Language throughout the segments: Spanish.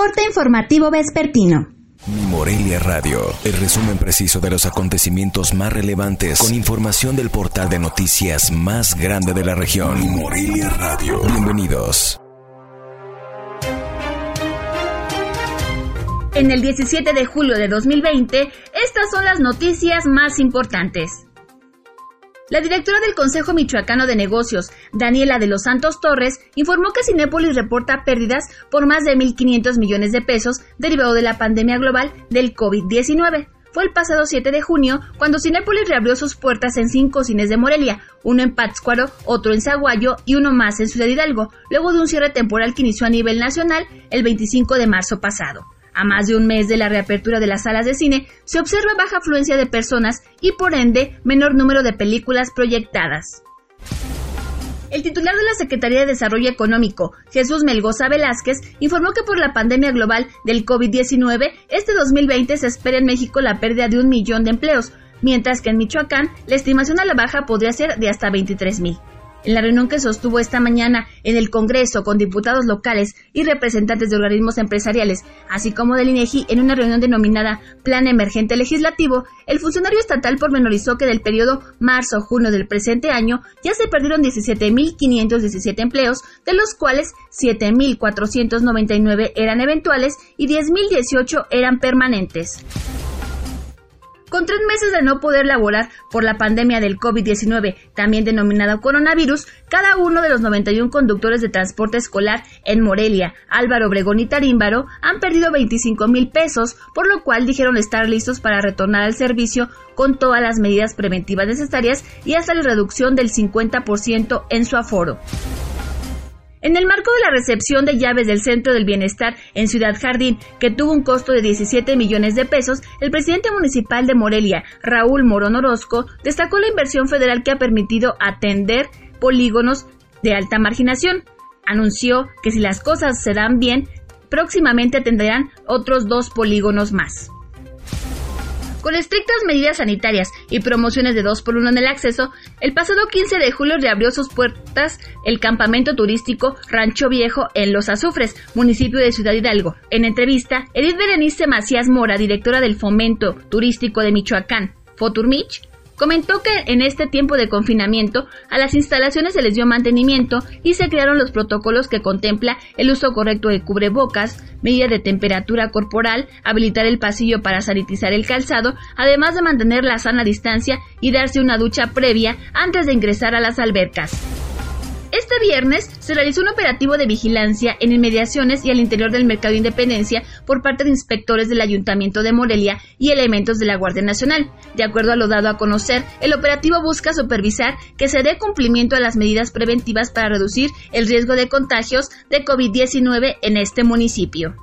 Corte informativo vespertino. Morelia Radio, el resumen preciso de los acontecimientos más relevantes con información del portal de noticias más grande de la región. Morelia Radio. Bienvenidos. En el 17 de julio de 2020, estas son las noticias más importantes. La directora del Consejo Michoacano de Negocios, Daniela de los Santos Torres, informó que Cinépolis reporta pérdidas por más de 1.500 millones de pesos derivado de la pandemia global del COVID-19. Fue el pasado 7 de junio cuando Cinépolis reabrió sus puertas en cinco cines de Morelia, uno en Pátzcuaro, otro en Zaguayo y uno más en Ciudad Hidalgo, luego de un cierre temporal que inició a nivel nacional el 25 de marzo pasado. A más de un mes de la reapertura de las salas de cine, se observa baja afluencia de personas y por ende menor número de películas proyectadas. El titular de la Secretaría de Desarrollo Económico, Jesús Melgoza Velázquez, informó que por la pandemia global del COVID-19, este 2020 se espera en México la pérdida de un millón de empleos, mientras que en Michoacán la estimación a la baja podría ser de hasta 23 mil. En la reunión que sostuvo esta mañana en el Congreso con diputados locales y representantes de organismos empresariales, así como del INEGI en una reunión denominada Plan Emergente Legislativo, el funcionario estatal pormenorizó que del periodo marzo-junio del presente año ya se perdieron 17.517 empleos, de los cuales 7.499 eran eventuales y 10.018 eran permanentes. Con tres meses de no poder laborar por la pandemia del COVID-19, también denominado coronavirus, cada uno de los 91 conductores de transporte escolar en Morelia, Álvaro Obregón y Tarímbaro han perdido 25 mil pesos, por lo cual dijeron estar listos para retornar al servicio con todas las medidas preventivas necesarias y hasta la reducción del 50% en su aforo. En el marco de la recepción de llaves del Centro del Bienestar en Ciudad Jardín, que tuvo un costo de 17 millones de pesos, el presidente municipal de Morelia, Raúl Morón Orozco, destacó la inversión federal que ha permitido atender polígonos de alta marginación. Anunció que si las cosas se dan bien, próximamente atenderán otros dos polígonos más. Con estrictas medidas sanitarias y promociones de 2 por 1 en el acceso, el pasado 15 de julio reabrió sus puertas el campamento turístico Rancho Viejo en Los Azufres, municipio de Ciudad Hidalgo. En entrevista, Edith Berenice Macías Mora, directora del Fomento Turístico de Michoacán, Foturmich, Comentó que en este tiempo de confinamiento a las instalaciones se les dio mantenimiento y se crearon los protocolos que contempla el uso correcto de cubrebocas, medida de temperatura corporal, habilitar el pasillo para sanitizar el calzado, además de mantener la sana distancia y darse una ducha previa antes de ingresar a las albercas. Este viernes se realizó un operativo de vigilancia en inmediaciones y al interior del Mercado Independencia por parte de inspectores del Ayuntamiento de Morelia y elementos de la Guardia Nacional. De acuerdo a lo dado a conocer, el operativo busca supervisar que se dé cumplimiento a las medidas preventivas para reducir el riesgo de contagios de COVID-19 en este municipio.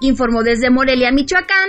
Informó desde Morelia, Michoacán,